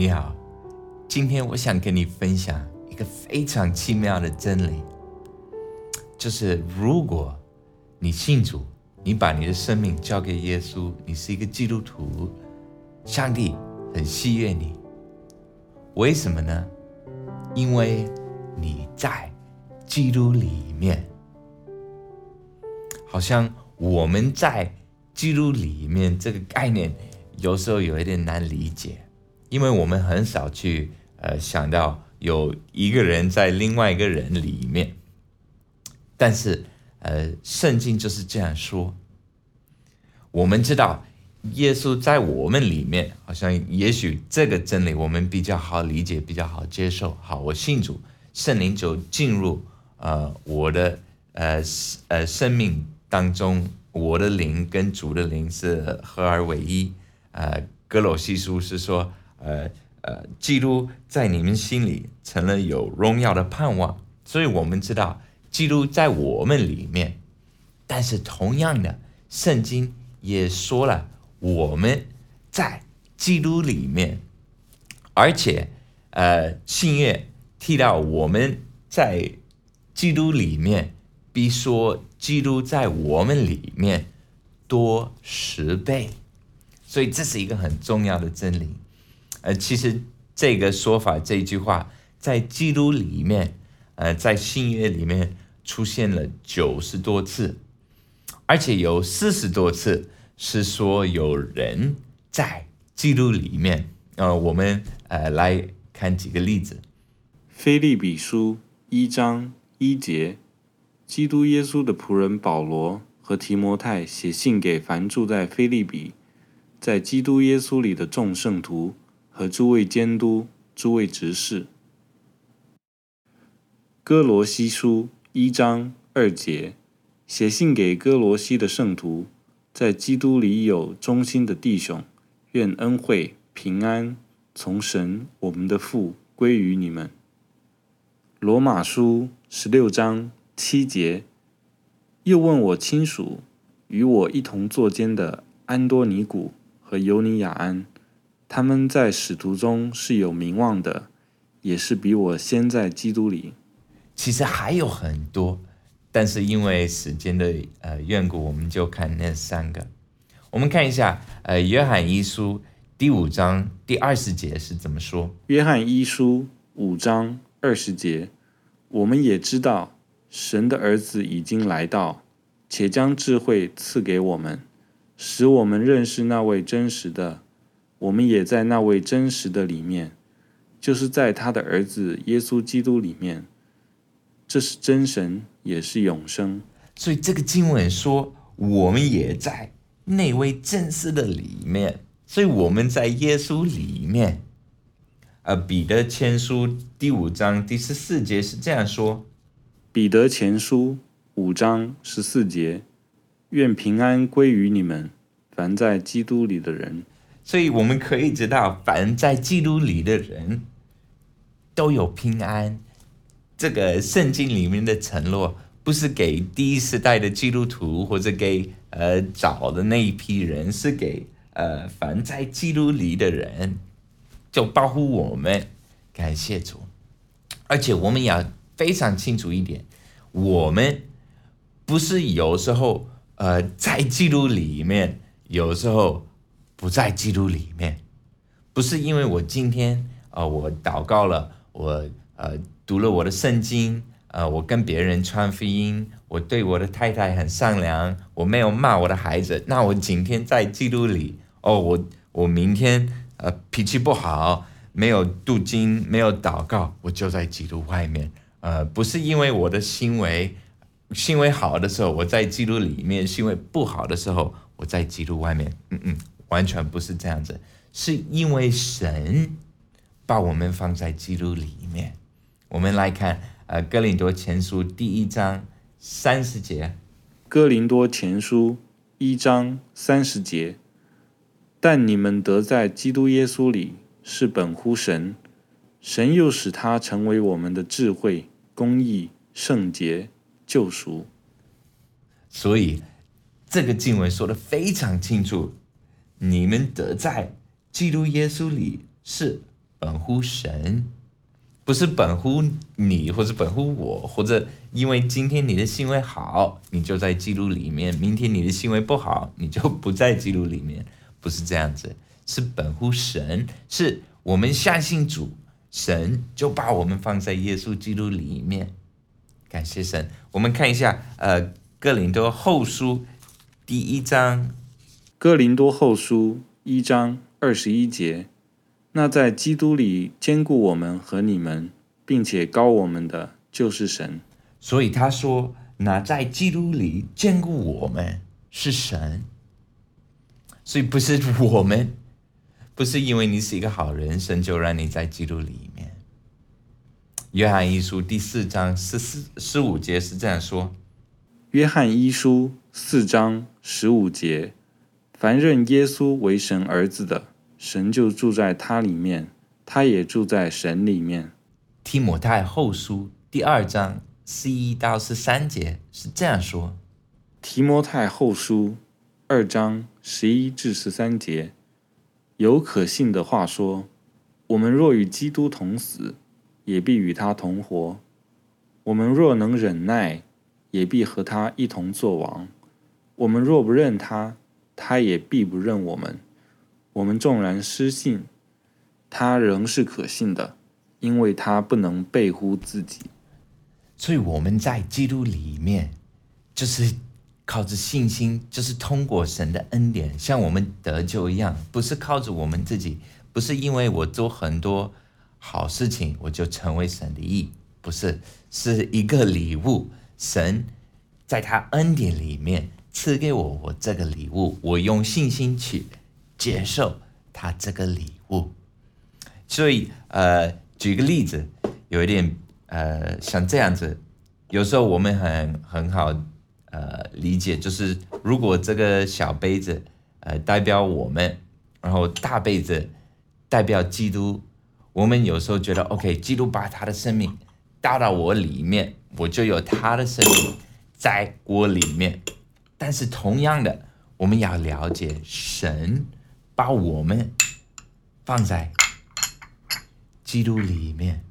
你好，今天我想跟你分享一个非常奇妙的真理，就是如果你信主，你把你的生命交给耶稣，你是一个基督徒，上帝很喜悦你。为什么呢？因为你在基督里面，好像我们在基督里面这个概念，有时候有一点难理解，因为我们很少去呃想到有一个人在另外一个人里面，但是呃，圣经就是这样说。我们知道耶稣在我们里面，好像也许这个真理我们比较好理解，比较好接受。好，我信主，圣灵就进入呃我的呃呃生命当中，我的灵跟主的灵是合而为一。呃，哥罗西书是说，呃呃，基督在你们心里成了有荣耀的盼望，所以我们知道基督在我们里面。但是同样的，圣经。也说了，我们在基督里面，而且，呃，信月提到我们在基督里面，比说基督在我们里面多十倍，所以这是一个很重要的真理。呃，其实这个说法这句话在基督里面，呃，在信约里面出现了九十多次。而且有四十多次是说有人在记录里面，呃，我们呃来看几个例子，《菲利比书》一章一节，基督耶稣的仆人保罗和提摩太写信给凡住在菲利比，在基督耶稣里的众圣徒和诸位监督、诸位执事，《哥罗西书》一章二节。写信给哥罗西的圣徒，在基督里有忠心的弟兄，愿恩惠平安从神我们的父归于你们。罗马书十六章七节，又问我亲属与我一同坐监的安多尼古和尤尼亚安，他们在使徒中是有名望的，也是比我先在基督里。其实还有很多。但是因为时间的呃缘故，我们就看那三个。我们看一下，呃，《约翰一书》第五章第二十节是怎么说？《约翰一书》五章二十节，我们也知道神的儿子已经来到，且将智慧赐给我们，使我们认识那位真实的。我们也在那位真实的里面，就是在他的儿子耶稣基督里面。这是真神，也是永生。所以这个经文说，我们也在那位真实的里面。所以我们在耶稣里面。呃，彼得前书第五章第十四节是这样说：彼得前书五章十四节，愿平安归于你们，凡在基督里的人。所以我们可以知道，凡在基督里的人都有平安。这个圣经里面的承诺，不是给第一时代的基督徒，或者给呃早的那一批人，是给呃凡在基督里的人，就保护我们。感谢主，而且我们要非常清楚一点，我们不是有时候呃在基督里面，有时候不在基督里面，不是因为我今天啊我祷告了，我呃。读了我的圣经，呃，我跟别人传福音，我对我的太太很善良，我没有骂我的孩子，那我今天在基督里，哦，我我明天呃脾气不好，没有读经，没有祷告，我就在基督外面，呃，不是因为我的行为行为好的时候我在基督里面，行为不好的时候我在基督外面，嗯嗯，完全不是这样子，是因为神把我们放在基督里面。我们来看，呃，《哥林多前书》第一章三十节，《哥林多前书》一章三十节。但你们得在基督耶稣里是本乎神，神又使他成为我们的智慧、公义、圣洁、救赎。所以，这个经文说的非常清楚：你们得在基督耶稣里是本乎神，不是本乎你，或者本乎我，或者因为今天你的行为好，你就在记录里面；明天你的行为不好，你就不在记录里面。不是这样子，是本乎神，是我们相信主，神就把我们放在耶稣基督里面。感谢神。我们看一下，呃，《哥林多后书》第一章，《哥林多后书》一章二十一节。那在基督里兼顾我们和你们，并且高我们的，就是神。所以他说，那在基督里兼顾我们是神。所以不是我们，不是因为你是一个好人，神就让你在基督里面。约翰一书第四章十四十五节是这样说：约翰一书四章十五节，凡认耶稣为神儿子的。神就住在他里面，他也住在神里面。提摩太后书第二章十一到十三节是这样说：提摩太后书二章十一至十三节，有可信的话说：我们若与基督同死，也必与他同活；我们若能忍耐，也必和他一同作王；我们若不认他，他也必不认我们。我们纵然失信，他仍是可信的，因为他不能背乎自己。所以我们在基督里面，就是靠着信心，就是通过神的恩典，像我们得救一样，不是靠着我们自己，不是因为我做很多好事情我就成为神的义，不是，是一个礼物。神在他恩典里面赐给我我这个礼物，我用信心去。接受他这个礼物，所以呃，举个例子，有一点呃，像这样子，有时候我们很很好呃理解，就是如果这个小杯子呃代表我们，然后大杯子代表基督，我们有时候觉得 OK，基督把他的生命倒到我里面，我就有他的生命在我里面，但是同样的，我们要了解神。把我们放在基督里面，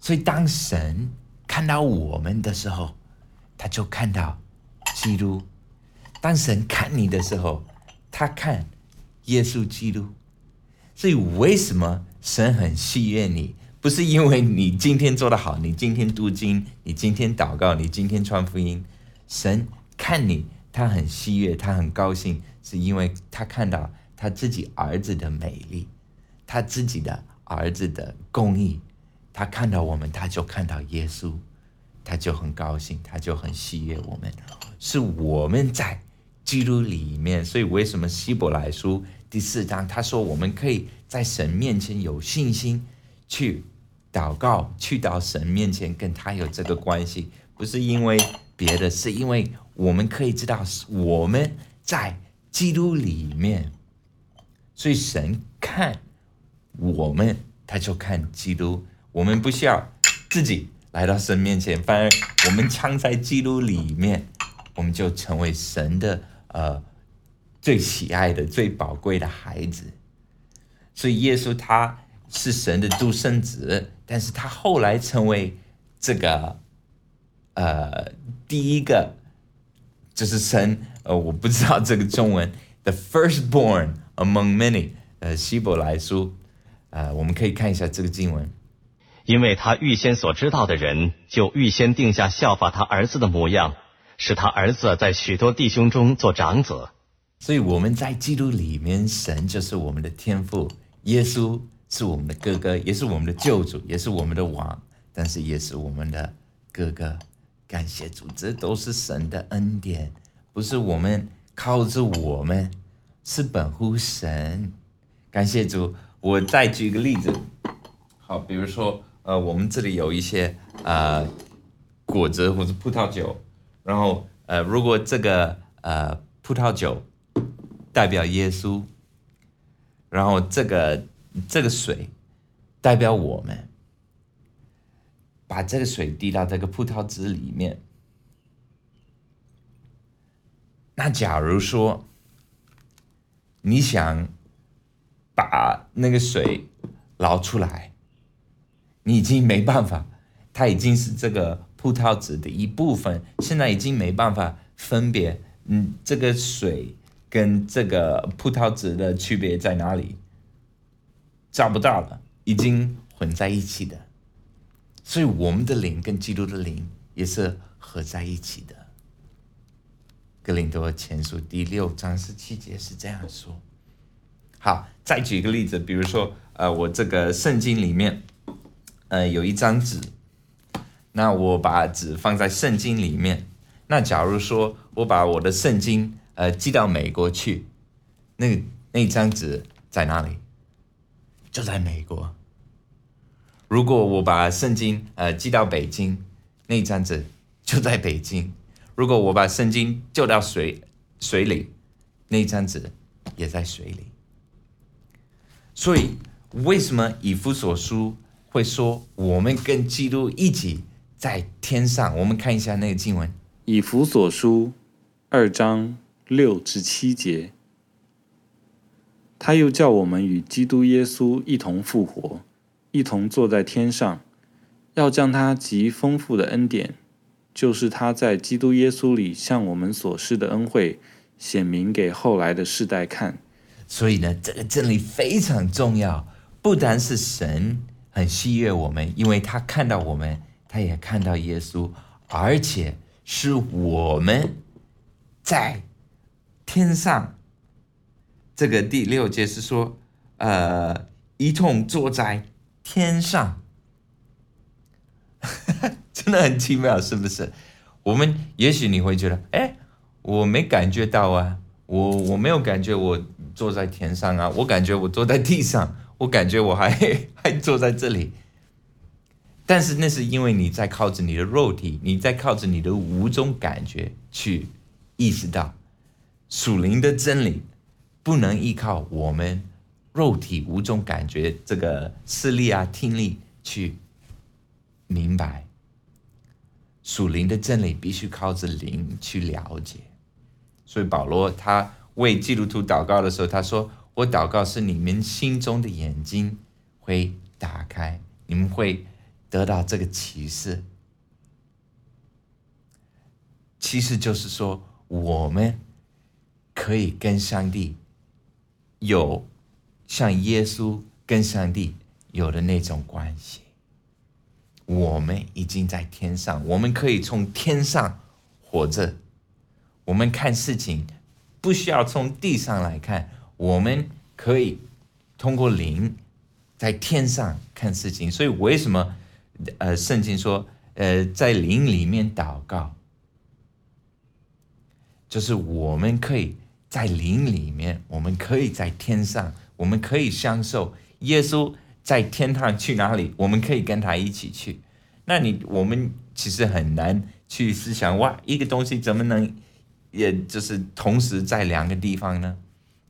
所以当神看到我们的时候，他就看到基督；当神看你的时候，他看耶稣基督。所以，为什么神很喜悦你？不是因为你今天做的好，你今天读经，你今天祷告，你今天传福音，神看你。他很喜悦，他很高兴，是因为他看到他自己儿子的美丽，他自己的儿子的公义。他看到我们，他就看到耶稣，他就很高兴，他就很喜悦。我们是我们在基督里面，所以为什么希伯来书第四章他说我们可以在神面前有信心去祷告，去到神面前跟他有这个关系，不是因为别的，是因为。我们可以知道，我们在基督里面，所以神看我们，他就看基督。我们不需要自己来到神面前，反而我们藏在基督里面，我们就成为神的呃最喜爱的、最宝贵的孩子。所以耶稣他是神的独生子，但是他后来成为这个呃第一个。就是神，呃，我不知道这个中文，the firstborn among many，呃，希伯来书，呃，我们可以看一下这个经文，因为他预先所知道的人，就预先定下效法他儿子的模样，使他儿子在许多弟兄中做长子。所以我们在基督里面，神就是我们的天父，耶稣是我们的哥哥，也是我们的救主，也是我们的王，但是也是我们的哥哥。感谢主，这都是神的恩典，不是我们靠着我们，是本乎神。感谢主，我再举个例子，好，比如说，呃，我们这里有一些呃果子或者葡萄酒，然后呃，如果这个呃葡萄酒代表耶稣，然后这个这个水代表我们。把这个水滴到这个葡萄汁里面。那假如说你想把那个水捞出来，你已经没办法，它已经是这个葡萄籽的一部分，现在已经没办法分别，嗯，这个水跟这个葡萄籽的区别在哪里？找不到了，已经混在一起的。所以我们的灵跟基督的灵也是合在一起的。格林多前书第六章十七节是这样说。好，再举一个例子，比如说，呃，我这个圣经里面，呃，有一张纸，那我把纸放在圣经里面。那假如说我把我的圣经，呃，寄到美国去，那那张纸在哪里？就在美国。如果我把圣经呃寄到北京，那张纸就在北京；如果我把圣经丢到水水里，那张纸也在水里。所以，为什么以弗所书会说我们跟基督一起在天上？我们看一下那个经文，《以弗所书》二章六至七节。他又叫我们与基督耶稣一同复活，一同坐在天上，要将他极丰富的恩典，就是他在基督耶稣里向我们所施的恩惠，显明给后来的世代看。所以呢，这个真理非常重要。不单是神很喜悦我们，因为他看到我们，他也看到耶稣，而且是我们在天上。这个第六节是说，呃，一同坐在天上，真的很奇妙，是不是？我们也许你会觉得，哎，我没感觉到啊，我我没有感觉我坐在天上啊，我感觉我坐在地上，我感觉我还 还坐在这里。但是那是因为你在靠着你的肉体，你在靠着你的五种感觉去意识到属灵的真理。不能依靠我们肉体五种感觉，这个视力啊、听力去明白属灵的真理，必须靠着灵去了解。所以保罗他为基督徒祷告的时候，他说：“我祷告是你们心中的眼睛会打开，你们会得到这个启示。”其实就是说，我们可以跟上帝。有像耶稣跟上帝有的那种关系，我们已经在天上，我们可以从天上活着。我们看事情不需要从地上来看，我们可以通过灵在天上看事情。所以为什么呃圣经说呃在灵里面祷告，就是我们可以。在灵里面，我们可以在天上，我们可以享受耶稣在天堂去哪里，我们可以跟他一起去。那你我们其实很难去思想哇，一个东西怎么能，也就是同时在两个地方呢？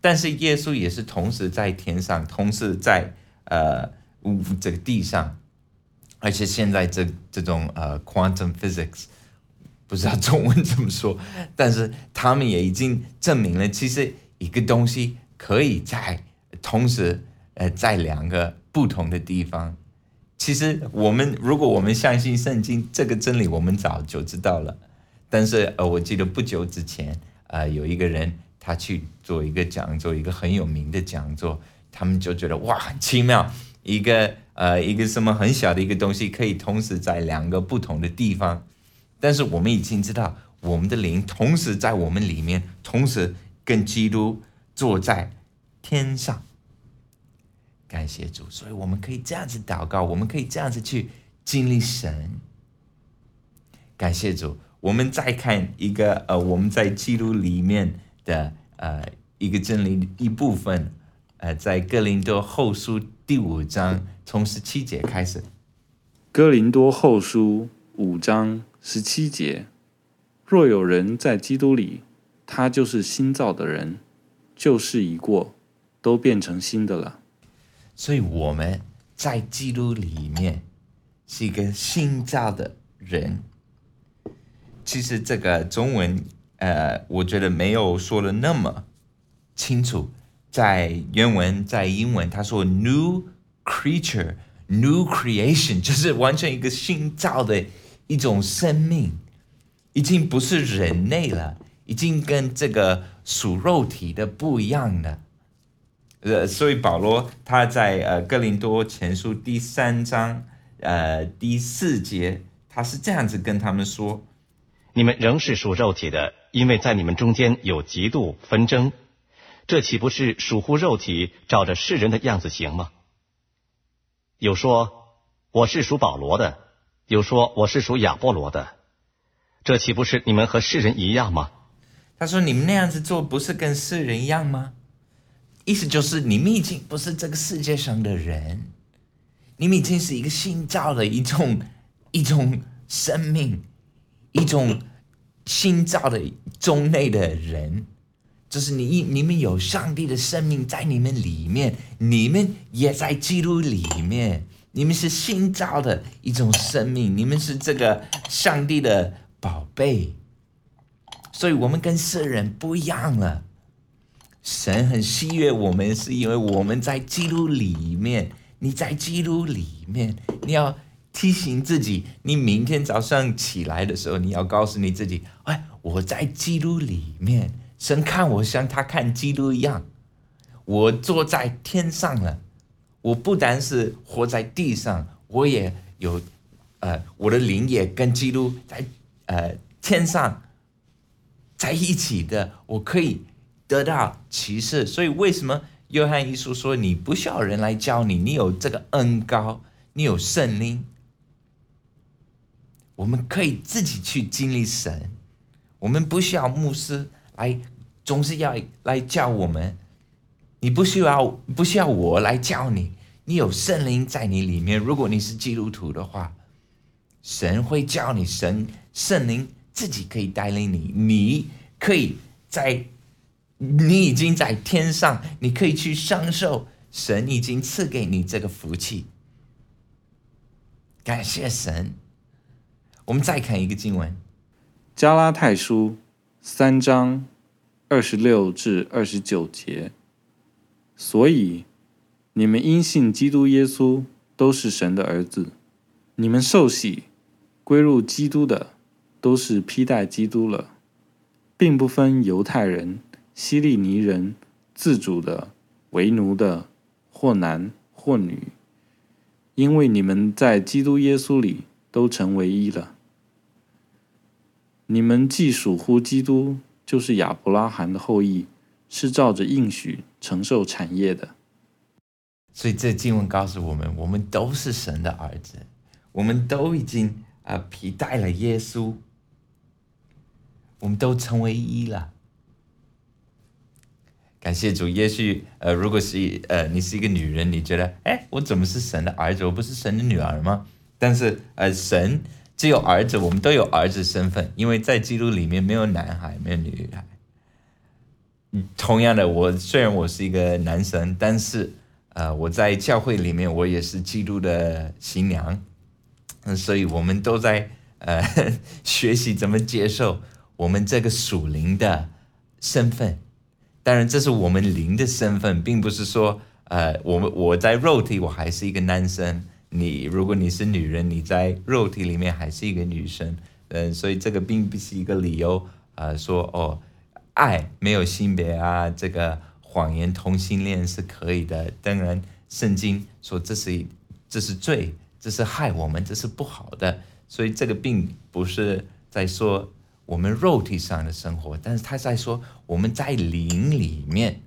但是耶稣也是同时在天上，同时在呃这个地上，而且现在这这种呃 quantum physics。不知道中文怎么说，但是他们也已经证明了，其实一个东西可以在同时，呃，在两个不同的地方。其实我们如果我们相信圣经这个真理，我们早就知道了。但是呃，我记得不久之前，呃，有一个人他去做一个讲座，一个很有名的讲座，他们就觉得哇，很奇妙，一个呃，一个什么很小的一个东西，可以同时在两个不同的地方。但是我们已经知道，我们的灵同时在我们里面，同时跟基督坐在天上。感谢主，所以我们可以这样子祷告，我们可以这样子去经历神。感谢主，我们再看一个呃，我们在基督里面的呃一个真理一部分，呃，在哥林多后书第五章从十七节开始。哥林多后书五章。十七节，若有人在基督里，他就是新造的人，旧事已过，都变成新的了。所以我们在基督里面是一个新造的人。其实这个中文，呃，我觉得没有说的那么清楚。在原文在英文他说 new creature new creation 就是完全一个新造的一种生命，已经不是人类了，已经跟这个属肉体的不一样了。呃，所以保罗他在呃哥林多前书第三章呃第四节，他是这样子跟他们说：你们仍是属肉体的，因为在你们中间有嫉妒纷争，这岂不是属乎肉体，照着世人的样子行吗？有说我是属保罗的，有说我是属亚波罗的，这岂不是你们和世人一样吗？他说你们那样子做，不是跟世人一样吗？意思就是你们已经不是这个世界上的人，你们已经是一个新造的一种一种生命，一种新造的中内的人，就是你你们有上帝的生命在你们里面，你们也在基督里面，你们是新造的一种生命，你们是这个上帝的宝贝，所以我们跟世人不一样了。神很喜悦我们，是因为我们在基督里面。你在基督里面，你要提醒自己，你明天早上起来的时候，你要告诉你自己：哎，我在基督里面。神看我像他看基督一样，我坐在天上了。我不单是活在地上，我也有，呃，我的灵也跟基督在呃天上在一起的。我可以。得到启示，所以为什么约翰一书说你不需要人来教你，你有这个恩高，你有圣灵，我们可以自己去经历神，我们不需要牧师来，总是要来教我们，你不需要不需要我来教你，你有圣灵在你里面，如果你是基督徒的话，神会教你，神圣灵自己可以带领你，你可以在。你已经在天上，你可以去享受神已经赐给你这个福气。感谢神。我们再看一个经文，《加拉太书》三章二十六至二十九节。所以你们因信基督耶稣，都是神的儿子；你们受洗归入基督的，都是披戴基督了，并不分犹太人。希利尼人自主的、为奴的，或男或女，因为你们在基督耶稣里都成为一了。你们既属乎基督，就是亚伯拉罕的后裔，是照着应许承受产业的。所以这经文告诉我们，我们都是神的儿子，我们都已经啊皮带了耶稣，我们都成为一了。感谢主，也许呃，如果是呃，你是一个女人，你觉得，哎，我怎么是神的儿子？我不是神的女儿吗？但是呃，神只有儿子，我们都有儿子身份，因为在基督里面没有男孩，没有女孩。同样的，我虽然我是一个男生，但是呃，我在教会里面，我也是基督的新娘，嗯，所以我们都在呃 学习怎么接受我们这个属灵的身份。当然，这是我们灵的身份，并不是说，呃，我们我在肉体我还是一个男生，你如果你是女人，你在肉体里面还是一个女生，嗯，所以这个并不是一个理由，呃，说哦，爱没有性别啊，这个谎言同性恋是可以的。当然，圣经说这是这是罪，这是害我们，这是不好的，所以这个并不是在说。我们肉体上的生活，但是他在说我们在灵里面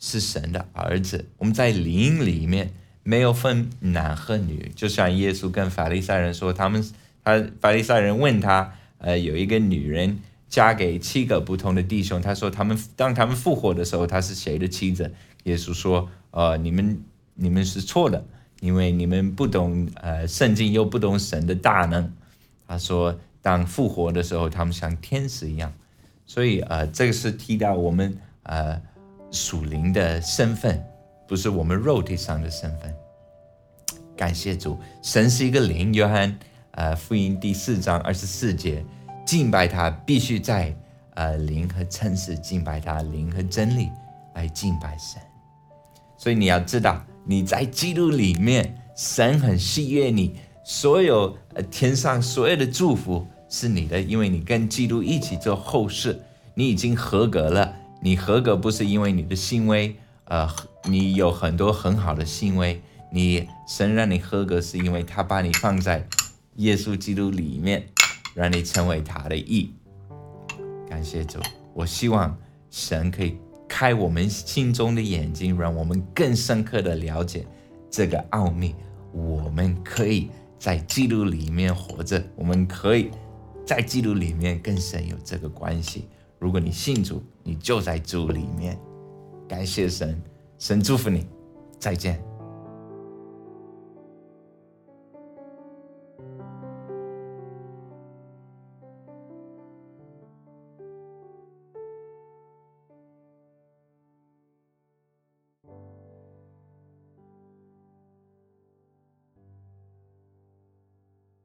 是神的儿子，我们在灵里面没有分男和女，就像耶稣跟法利赛人说，他们他法利赛人问他，呃，有一个女人嫁给七个不同的弟兄，他说他们当他们复活的时候，他是谁的妻子？耶稣说，呃，你们你们是错的，因为你们不懂呃圣经，又不懂神的大能。他说。当复活的时候，他们像天使一样，所以呃，这个是提到我们呃属灵的身份，不是我们肉体上的身份。感谢主，神是一个灵。约翰呃福音第四章二十四节，敬拜他必须在呃灵和诚实敬拜他，灵和真理来敬拜神。所以你要知道，你在基督里面，神很喜悦你，所有呃天上所有的祝福是你的，因为你跟基督一起做后事，你已经合格了。你合格不是因为你的行为，呃，你有很多很好的行为，你神让你合格是因为他把你放在耶稣基督里面，让你成为他的义。感谢主，我希望神可以。开我们心中的眼睛，让我们更深刻的了解这个奥秘。我们可以在基督里面活着，我们可以在基督里面跟神有这个关系。如果你信主，你就在主里面。感谢神，神祝福你，再见。